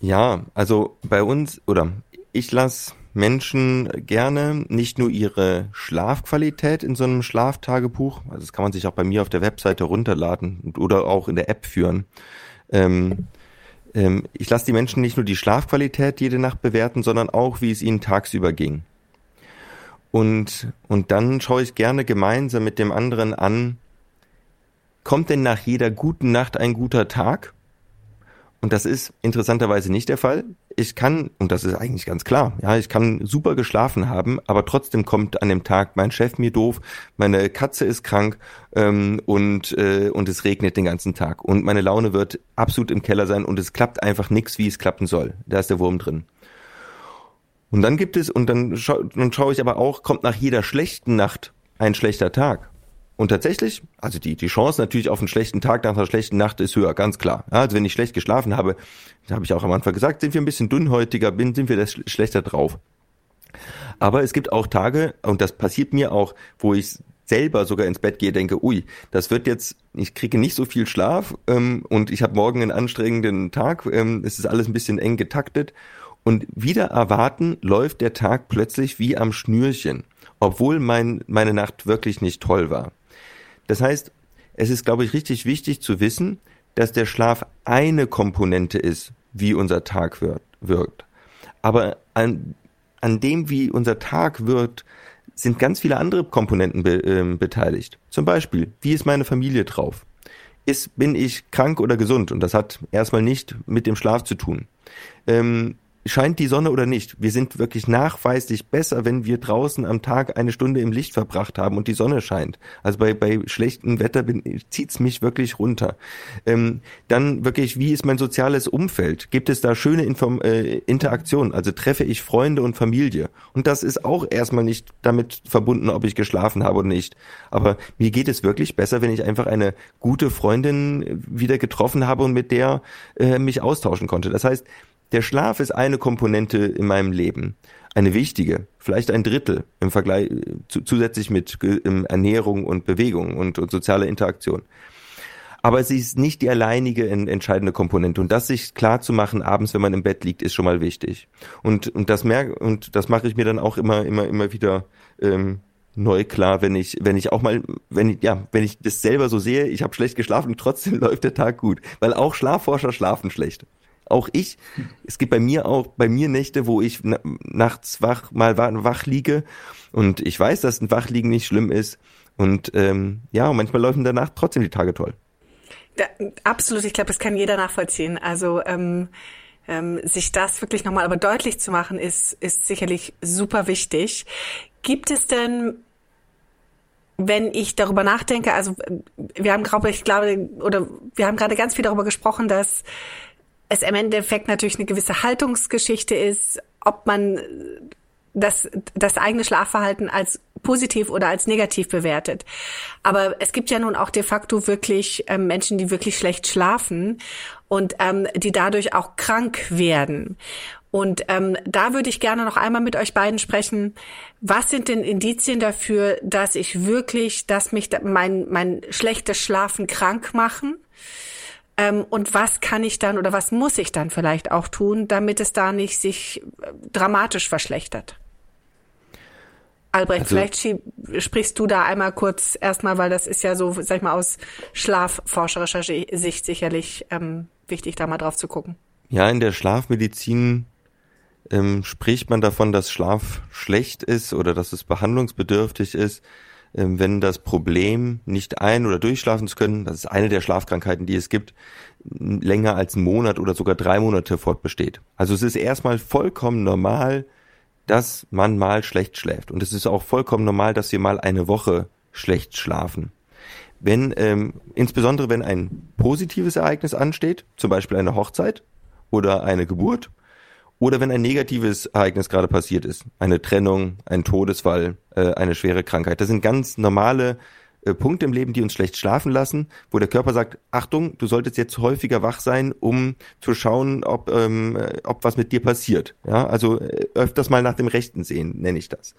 Ja, also bei uns oder ich lasse Menschen gerne nicht nur ihre Schlafqualität in so einem Schlaftagebuch, also das kann man sich auch bei mir auf der Webseite runterladen oder auch in der App führen. Ähm, ähm, ich lasse die Menschen nicht nur die Schlafqualität jede Nacht bewerten, sondern auch, wie es ihnen tagsüber ging. Und, und dann schaue ich gerne gemeinsam mit dem anderen an, kommt denn nach jeder guten Nacht ein guter Tag? Und das ist interessanterweise nicht der Fall. Ich kann, und das ist eigentlich ganz klar, ja, ich kann super geschlafen haben, aber trotzdem kommt an dem Tag mein Chef mir doof, meine Katze ist krank ähm, und, äh, und es regnet den ganzen Tag. Und meine Laune wird absolut im Keller sein und es klappt einfach nichts, wie es klappen soll. Da ist der Wurm drin. Und dann gibt es, und dann, schau, dann schaue ich aber auch, kommt nach jeder schlechten Nacht ein schlechter Tag. Und tatsächlich, also die, die Chance natürlich auf einen schlechten Tag nach einer schlechten Nacht ist höher, ganz klar. Also wenn ich schlecht geschlafen habe, da habe ich auch am Anfang gesagt, sind wir ein bisschen dünnhäutiger, bin, sind wir das schlechter drauf. Aber es gibt auch Tage, und das passiert mir auch, wo ich selber sogar ins Bett gehe, denke, ui, das wird jetzt, ich kriege nicht so viel Schlaf ähm, und ich habe morgen einen anstrengenden Tag, ähm, es ist alles ein bisschen eng getaktet. Und wieder erwarten läuft der Tag plötzlich wie am Schnürchen, obwohl mein, meine Nacht wirklich nicht toll war. Das heißt, es ist, glaube ich, richtig wichtig zu wissen, dass der Schlaf eine Komponente ist, wie unser Tag wird, wirkt. Aber an, an dem, wie unser Tag wirkt, sind ganz viele andere Komponenten be, äh, beteiligt. Zum Beispiel, wie ist meine Familie drauf? Ist, bin ich krank oder gesund? Und das hat erstmal nicht mit dem Schlaf zu tun. Ähm, scheint die Sonne oder nicht. Wir sind wirklich nachweislich besser, wenn wir draußen am Tag eine Stunde im Licht verbracht haben und die Sonne scheint. Also bei, bei schlechtem Wetter bin, zieht's mich wirklich runter. Ähm, dann wirklich, wie ist mein soziales Umfeld? Gibt es da schöne Inform äh, Interaktionen? Also treffe ich Freunde und Familie? Und das ist auch erstmal nicht damit verbunden, ob ich geschlafen habe oder nicht. Aber mir geht es wirklich besser, wenn ich einfach eine gute Freundin wieder getroffen habe und mit der äh, mich austauschen konnte. Das heißt, der Schlaf ist eine Komponente in meinem Leben, eine wichtige, vielleicht ein Drittel im Vergleich zu, zusätzlich mit Ernährung und Bewegung und, und sozialer Interaktion. Aber sie ist nicht die alleinige entscheidende Komponente. Und das sich klar zu machen, abends, wenn man im Bett liegt, ist schon mal wichtig. Und, und das merke, und das mache ich mir dann auch immer, immer, immer wieder ähm, neu klar, wenn ich, wenn ich auch mal, wenn ich, ja, wenn ich das selber so sehe, ich habe schlecht geschlafen und trotzdem läuft der Tag gut. Weil auch Schlafforscher schlafen schlecht. Auch ich, es gibt bei mir auch, bei mir Nächte, wo ich nachts wach, mal wach liege und ich weiß, dass ein Wachliegen nicht schlimm ist und ähm, ja, manchmal laufen danach trotzdem die Tage toll. Da, absolut, ich glaube, das kann jeder nachvollziehen. Also ähm, ähm, sich das wirklich nochmal aber deutlich zu machen, ist, ist sicherlich super wichtig. Gibt es denn wenn ich darüber nachdenke, also wir haben glaube ich glaube oder wir haben gerade ganz viel darüber gesprochen, dass es im Endeffekt natürlich eine gewisse Haltungsgeschichte ist, ob man das, das eigene Schlafverhalten als positiv oder als negativ bewertet. Aber es gibt ja nun auch de facto wirklich ähm, Menschen, die wirklich schlecht schlafen und ähm, die dadurch auch krank werden. Und ähm, da würde ich gerne noch einmal mit euch beiden sprechen. Was sind denn Indizien dafür, dass ich wirklich, dass mich mein, mein schlechtes Schlafen krank machen? Ähm, und was kann ich dann oder was muss ich dann vielleicht auch tun, damit es da nicht sich äh, dramatisch verschlechtert? Albrecht, also, vielleicht sprichst du da einmal kurz erstmal, weil das ist ja so, sag ich mal, aus schlafforscherischer Sicht sicherlich ähm, wichtig, da mal drauf zu gucken. Ja, in der Schlafmedizin ähm, spricht man davon, dass Schlaf schlecht ist oder dass es behandlungsbedürftig ist. Ähm, wenn das Problem nicht ein- oder durchschlafen zu können, das ist eine der Schlafkrankheiten, die es gibt, länger als einen Monat oder sogar drei Monate fortbesteht. Also es ist erstmal vollkommen normal, dass man mal schlecht schläft. Und es ist auch vollkommen normal, dass wir mal eine Woche schlecht schlafen. Wenn, ähm, insbesondere wenn ein positives Ereignis ansteht, zum Beispiel eine Hochzeit oder eine Geburt oder wenn ein negatives Ereignis gerade passiert ist, eine Trennung, ein Todesfall, äh, eine schwere Krankheit. Das sind ganz normale äh, Punkte im Leben, die uns schlecht schlafen lassen, wo der Körper sagt, Achtung, du solltest jetzt häufiger wach sein, um zu schauen, ob, ähm, äh, ob was mit dir passiert. Ja, also öfters mal nach dem Rechten sehen, nenne ich das.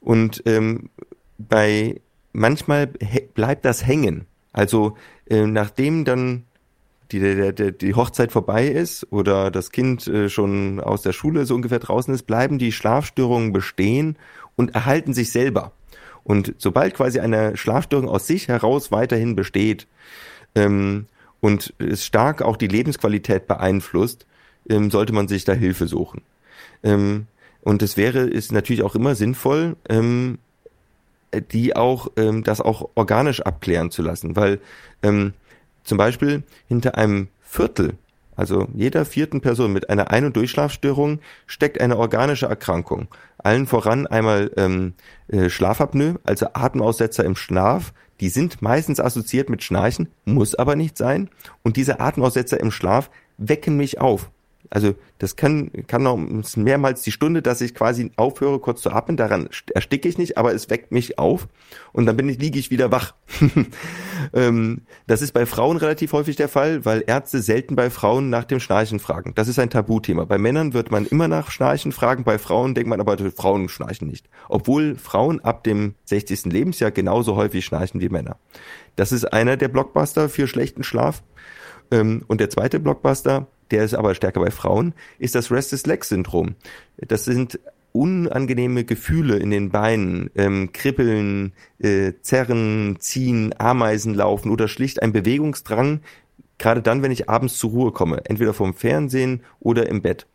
Und ähm, bei manchmal bleibt das hängen. Also äh, nachdem dann die, der, der, die Hochzeit vorbei ist oder das Kind äh, schon aus der Schule so ungefähr draußen ist, bleiben die Schlafstörungen bestehen und erhalten sich selber. Und sobald quasi eine Schlafstörung aus sich heraus weiterhin besteht ähm, und es stark auch die Lebensqualität beeinflusst, ähm, sollte man sich da Hilfe suchen. Ähm, und es wäre, ist natürlich auch immer sinnvoll, ähm, die auch, ähm, das auch organisch abklären zu lassen, weil ähm, zum Beispiel hinter einem Viertel, also jeder vierten Person mit einer Ein- und Durchschlafstörung steckt eine organische Erkrankung. Allen voran einmal ähm, äh, Schlafapnoe, also Atemaussetzer im Schlaf. Die sind meistens assoziiert mit Schnarchen, muss aber nicht sein. Und diese Atemaussetzer im Schlaf wecken mich auf. Also das kann, kann noch mehrmals die Stunde, dass ich quasi aufhöre, kurz zu atmen. Daran ersticke ich nicht, aber es weckt mich auf und dann bin ich, liege ich wieder wach. ähm, das ist bei Frauen relativ häufig der Fall, weil Ärzte selten bei Frauen nach dem Schnarchen fragen. Das ist ein Tabuthema. Bei Männern wird man immer nach Schnarchen fragen, bei Frauen denkt man aber, Frauen schnarchen nicht. Obwohl Frauen ab dem 60. Lebensjahr genauso häufig schnarchen wie Männer. Das ist einer der Blockbuster für schlechten Schlaf. Ähm, und der zweite Blockbuster, der ist aber stärker bei Frauen, ist das Restless Leg Syndrom. Das sind unangenehme Gefühle in den Beinen, ähm, Kribbeln, äh, Zerren, Ziehen, Ameisen laufen oder schlicht ein Bewegungsdrang, gerade dann, wenn ich abends zur Ruhe komme, entweder vom Fernsehen oder im Bett.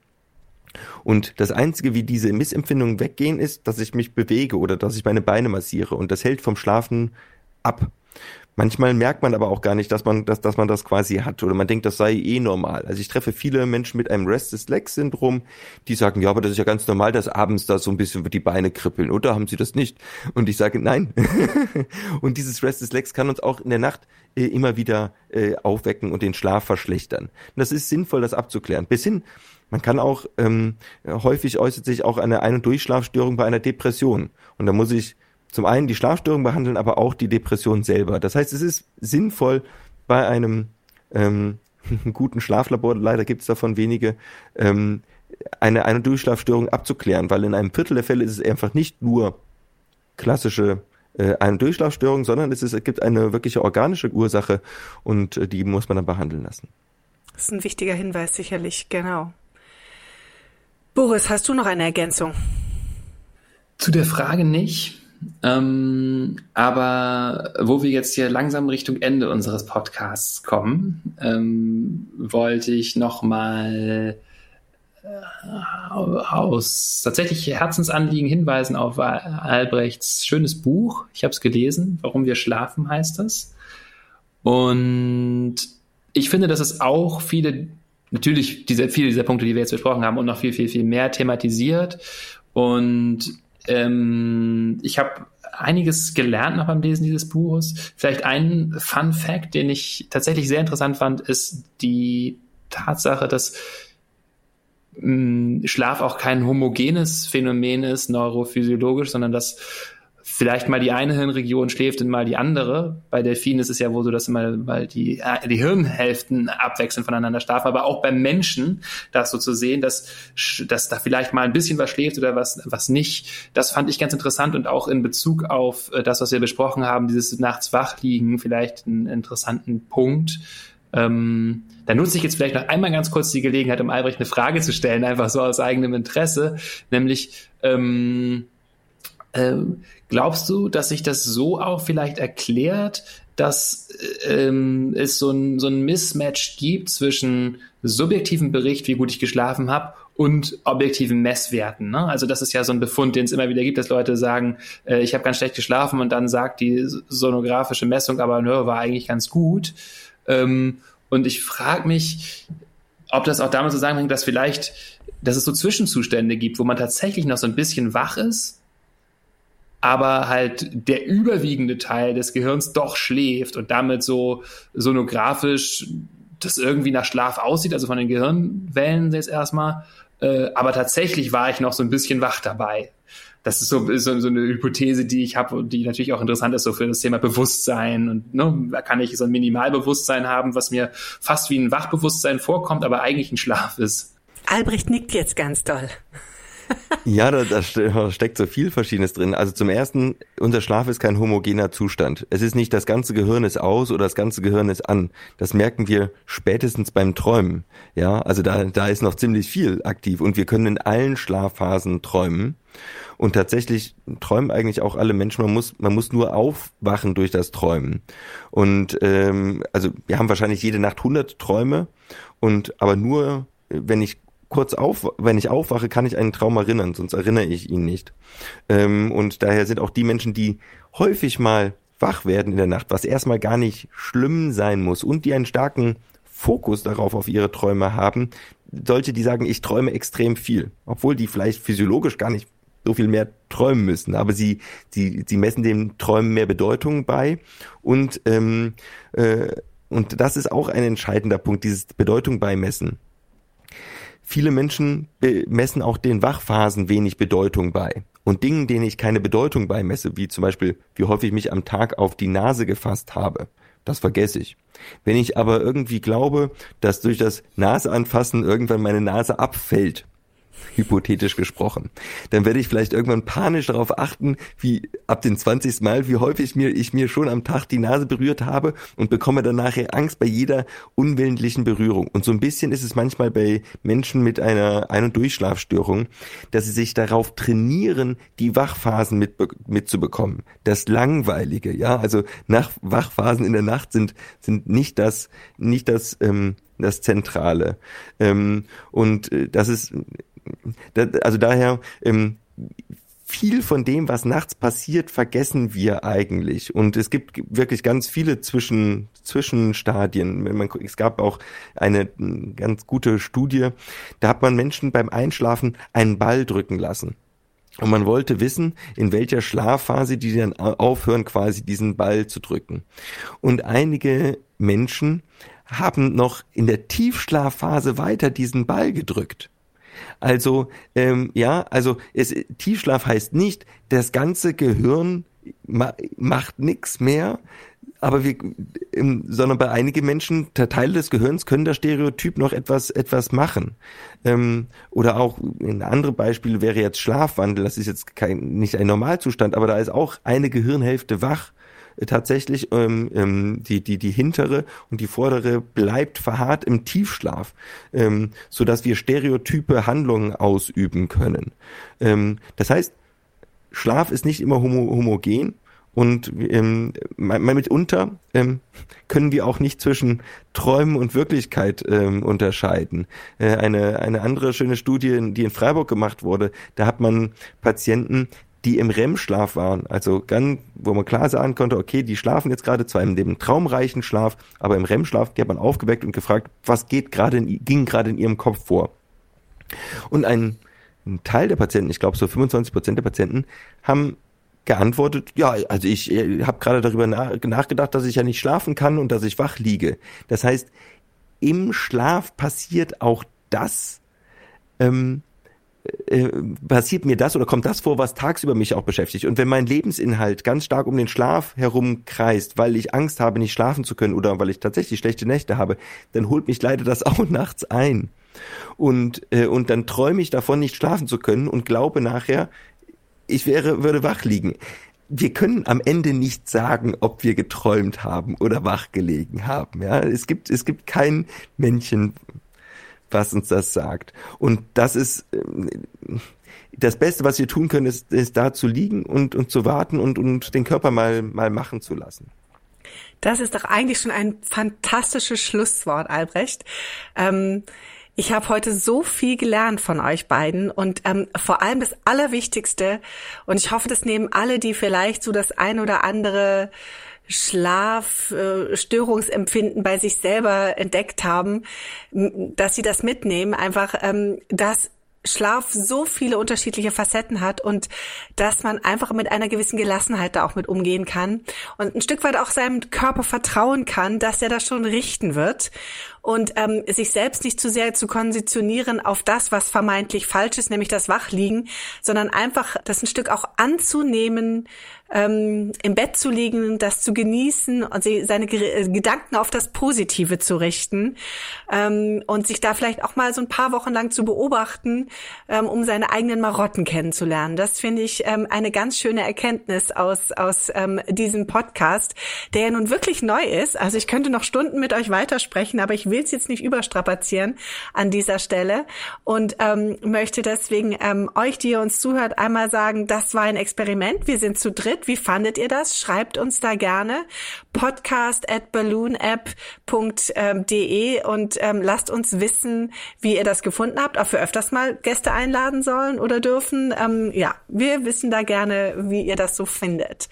Und das Einzige, wie diese Missempfindungen weggehen, ist, dass ich mich bewege oder dass ich meine Beine massiere und das hält vom Schlafen ab. Manchmal merkt man aber auch gar nicht, dass man, dass, dass man das quasi hat oder man denkt, das sei eh normal. Also ich treffe viele Menschen mit einem Restless Leg Syndrom, die sagen, ja, aber das ist ja ganz normal, dass abends da so ein bisschen die Beine kribbeln, oder haben sie das nicht? Und ich sage, nein. und dieses Restless Legs kann uns auch in der Nacht äh, immer wieder äh, aufwecken und den Schlaf verschlechtern. Und das ist sinnvoll, das abzuklären. Bis hin, man kann auch, ähm, häufig äußert sich auch eine Ein- und Durchschlafstörung bei einer Depression. Und da muss ich zum einen die Schlafstörung behandeln, aber auch die Depression selber. Das heißt, es ist sinnvoll bei einem ähm, guten Schlaflabor, leider gibt es davon wenige, ähm, eine, eine Durchschlafstörung abzuklären, weil in einem Viertel der Fälle ist es einfach nicht nur klassische äh, eine Durchschlafstörung, sondern es, ist, es gibt eine wirkliche organische Ursache und äh, die muss man dann behandeln lassen. Das ist ein wichtiger Hinweis, sicherlich, genau. Boris, hast du noch eine Ergänzung? Zu der Frage nicht. Ähm, aber wo wir jetzt hier langsam Richtung Ende unseres Podcasts kommen, ähm, wollte ich nochmal äh, aus tatsächlich Herzensanliegen hinweisen auf Albrechts schönes Buch. Ich habe es gelesen, Warum wir schlafen heißt das. Und ich finde, dass es auch viele, natürlich diese, viele dieser Punkte, die wir jetzt besprochen haben, und noch viel, viel, viel mehr thematisiert. Und ähm, ich habe einiges gelernt noch beim Lesen dieses Buches. Vielleicht ein Fun Fact, den ich tatsächlich sehr interessant fand, ist die Tatsache, dass mh, Schlaf auch kein homogenes Phänomen ist, neurophysiologisch, sondern dass vielleicht mal die eine Hirnregion schläft und mal die andere. Bei Delfinen ist es ja wohl so, dass immer mal die, äh, die Hirnhälften abwechselnd voneinander schlafen. Aber auch beim Menschen, das so zu sehen, dass, dass da vielleicht mal ein bisschen was schläft oder was, was nicht, das fand ich ganz interessant und auch in Bezug auf äh, das, was wir besprochen haben, dieses nachts wach liegen, vielleicht einen interessanten Punkt. Ähm, da nutze ich jetzt vielleicht noch einmal ganz kurz die Gelegenheit, um Albrecht eine Frage zu stellen, einfach so aus eigenem Interesse, nämlich ähm, ähm, glaubst du, dass sich das so auch vielleicht erklärt, dass ähm, es so ein, so ein Mismatch gibt zwischen subjektivem Bericht, wie gut ich geschlafen habe, und objektiven Messwerten. Ne? Also das ist ja so ein Befund, den es immer wieder gibt, dass Leute sagen, äh, ich habe ganz schlecht geschlafen und dann sagt die sonografische Messung, aber nö, war eigentlich ganz gut. Ähm, und ich frage mich, ob das auch damit zusammenhängt, dass vielleicht, dass es so Zwischenzustände gibt, wo man tatsächlich noch so ein bisschen wach ist, aber halt der überwiegende Teil des Gehirns doch schläft und damit so sonografisch das irgendwie nach Schlaf aussieht, also von den Gehirnwellen jetzt erstmal. Äh, aber tatsächlich war ich noch so ein bisschen wach dabei. Das ist so, so, so eine Hypothese, die ich habe und die natürlich auch interessant ist so für das Thema Bewusstsein. Und ne, da kann ich so ein Minimalbewusstsein haben, was mir fast wie ein Wachbewusstsein vorkommt, aber eigentlich ein Schlaf ist. Albrecht nickt jetzt ganz doll. Ja, da, da steckt so viel Verschiedenes drin. Also zum ersten, unser Schlaf ist kein homogener Zustand. Es ist nicht, das ganze Gehirn ist aus oder das ganze Gehirn ist an. Das merken wir spätestens beim Träumen. Ja, also da, da ist noch ziemlich viel aktiv und wir können in allen Schlafphasen träumen. Und tatsächlich träumen eigentlich auch alle Menschen. Man muss, man muss nur aufwachen durch das Träumen. Und ähm, also wir haben wahrscheinlich jede Nacht 100 Träume und aber nur, wenn ich kurz auf, wenn ich aufwache, kann ich einen Traum erinnern, sonst erinnere ich ihn nicht. Ähm, und daher sind auch die Menschen, die häufig mal wach werden in der Nacht, was erstmal gar nicht schlimm sein muss und die einen starken Fokus darauf auf ihre Träume haben, solche, die sagen, ich träume extrem viel, obwohl die vielleicht physiologisch gar nicht so viel mehr träumen müssen, aber sie, sie, sie messen dem Träumen mehr Bedeutung bei und ähm, äh, und das ist auch ein entscheidender Punkt, dieses Bedeutung beimessen. Viele Menschen messen auch den Wachphasen wenig Bedeutung bei. Und Dingen, denen ich keine Bedeutung beimesse, wie zum Beispiel, wie häufig ich mich am Tag auf die Nase gefasst habe, das vergesse ich. Wenn ich aber irgendwie glaube, dass durch das Naseanfassen irgendwann meine Nase abfällt, hypothetisch gesprochen. Dann werde ich vielleicht irgendwann panisch darauf achten, wie ab den 20. Mal, wie häufig mir, ich mir schon am Tag die Nase berührt habe und bekomme dann nachher Angst bei jeder unwillentlichen Berührung. Und so ein bisschen ist es manchmal bei Menschen mit einer Ein- und Durchschlafstörung, dass sie sich darauf trainieren, die Wachphasen mit, mitzubekommen. Das Langweilige, ja, also nach Wachphasen in der Nacht sind, sind nicht das, nicht das, ähm, das Zentrale. Ähm, und äh, das ist also daher, ähm, viel von dem, was nachts passiert, vergessen wir eigentlich. Und es gibt wirklich ganz viele Zwischen, Zwischenstadien. Es gab auch eine ganz gute Studie, da hat man Menschen beim Einschlafen einen Ball drücken lassen. Und man wollte wissen, in welcher Schlafphase die dann aufhören, quasi diesen Ball zu drücken. Und einige Menschen haben noch in der Tiefschlafphase weiter diesen Ball gedrückt. Also ähm, ja, also es, Tiefschlaf heißt nicht, das ganze Gehirn ma macht nichts mehr, aber wir, ähm, sondern bei einigen Menschen, Teile des Gehirns können das Stereotyp noch etwas, etwas machen. Ähm, oder auch ein anderes Beispiel wäre jetzt Schlafwandel. Das ist jetzt kein, nicht ein Normalzustand, aber da ist auch eine Gehirnhälfte wach tatsächlich ähm, ähm, die, die, die hintere und die vordere bleibt verharrt im Tiefschlaf, ähm, so dass wir stereotype Handlungen ausüben können. Ähm, das heißt, Schlaf ist nicht immer homo homogen und ähm, mitunter ähm, können wir auch nicht zwischen Träumen und Wirklichkeit ähm, unterscheiden. Äh, eine, eine andere schöne Studie, die in Freiburg gemacht wurde, da hat man Patienten, die im REM-Schlaf waren, also ganz, wo man klar sagen konnte, okay, die schlafen jetzt gerade zwar in dem traumreichen Schlaf, aber im REM-Schlaf, die hat man aufgeweckt und gefragt, was geht gerade, ging gerade in ihrem Kopf vor. Und ein, ein Teil der Patienten, ich glaube so 25 Prozent der Patienten, haben geantwortet, ja, also ich äh, habe gerade darüber nach, nachgedacht, dass ich ja nicht schlafen kann und dass ich wach liege. Das heißt, im Schlaf passiert auch das, ähm, äh, passiert mir das oder kommt das vor, was tagsüber mich auch beschäftigt. Und wenn mein Lebensinhalt ganz stark um den Schlaf herum kreist, weil ich Angst habe, nicht schlafen zu können oder weil ich tatsächlich schlechte Nächte habe, dann holt mich leider das auch nachts ein. Und, äh, und dann träume ich davon, nicht schlafen zu können und glaube nachher, ich wäre, würde wach liegen. Wir können am Ende nicht sagen, ob wir geträumt haben oder wach gelegen haben. Ja, es gibt, es gibt kein Männchen, was uns das sagt. Und das ist ähm, das Beste, was wir tun können, ist, ist da zu liegen und, und zu warten und, und den Körper mal, mal machen zu lassen. Das ist doch eigentlich schon ein fantastisches Schlusswort, Albrecht. Ähm, ich habe heute so viel gelernt von euch beiden und ähm, vor allem das Allerwichtigste, und ich hoffe, das nehmen alle, die vielleicht so das ein oder andere Schlafstörungsempfinden äh, bei sich selber entdeckt haben, dass sie das mitnehmen, einfach, ähm, dass Schlaf so viele unterschiedliche Facetten hat und dass man einfach mit einer gewissen Gelassenheit da auch mit umgehen kann und ein Stück weit auch seinem Körper vertrauen kann, dass er das schon richten wird und ähm, sich selbst nicht zu sehr zu konditionieren auf das, was vermeintlich falsch ist, nämlich das Wachliegen, sondern einfach das ein Stück auch anzunehmen, ähm, im Bett zu liegen, das zu genießen und seine äh, Gedanken auf das Positive zu richten ähm, und sich da vielleicht auch mal so ein paar Wochen lang zu beobachten, ähm, um seine eigenen Marotten kennenzulernen. Das finde ich ähm, eine ganz schöne Erkenntnis aus, aus ähm, diesem Podcast, der ja nun wirklich neu ist. Also ich könnte noch Stunden mit euch weitersprechen, aber ich will es jetzt nicht überstrapazieren an dieser Stelle und ähm, möchte deswegen ähm, euch, die ihr uns zuhört, einmal sagen, das war ein Experiment. Wir sind zu dritt. Wie fandet ihr das? Schreibt uns da gerne podcast at balloonapp.de und ähm, lasst uns wissen, wie ihr das gefunden habt, ob wir öfters mal Gäste einladen sollen oder dürfen. Ähm, ja, wir wissen da gerne, wie ihr das so findet.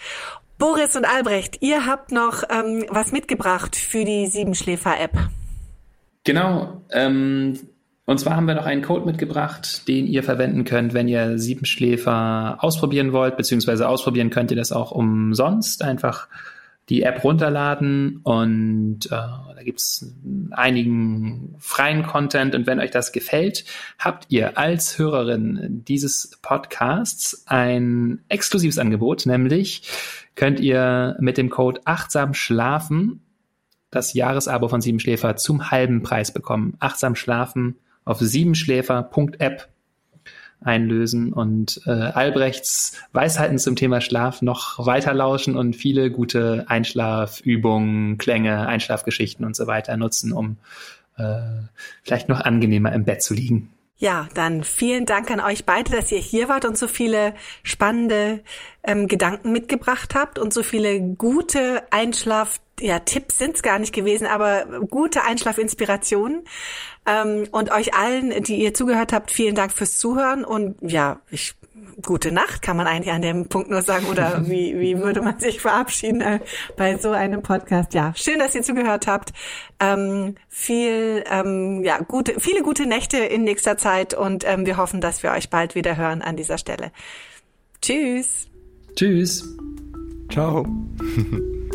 Boris und Albrecht, ihr habt noch ähm, was mitgebracht für die Siebenschläfer-App. Genau. Ähm, und zwar haben wir noch einen Code mitgebracht, den ihr verwenden könnt, wenn ihr Siebenschläfer ausprobieren wollt, beziehungsweise ausprobieren könnt ihr das auch umsonst. Einfach die App runterladen und äh, da gibt's einigen freien Content. Und wenn euch das gefällt, habt ihr als Hörerin dieses Podcasts ein exklusives Angebot, nämlich könnt ihr mit dem Code achtsam schlafen das Jahresabo von Siebenschläfer zum halben Preis bekommen. Achtsam schlafen auf siebenschläfer.app einlösen und äh, Albrechts Weisheiten zum Thema Schlaf noch weiter lauschen und viele gute Einschlafübungen, Klänge, Einschlafgeschichten und so weiter nutzen, um äh, vielleicht noch angenehmer im Bett zu liegen. Ja, dann vielen Dank an euch beide, dass ihr hier wart und so viele spannende ähm, Gedanken mitgebracht habt und so viele gute Einschlaf ja, Tipps sind es gar nicht gewesen, aber gute Einschlafinspirationen. Ähm, und euch allen, die ihr zugehört habt, vielen Dank fürs Zuhören und ja, ich gute Nacht kann man eigentlich an dem Punkt nur sagen oder wie, wie würde man sich verabschieden äh, bei so einem Podcast? Ja, schön, dass ihr zugehört habt. Ähm, viel, ähm, ja, gute, viele gute Nächte in nächster Zeit und ähm, wir hoffen, dass wir euch bald wieder hören an dieser Stelle. Tschüss. Tschüss. Ciao.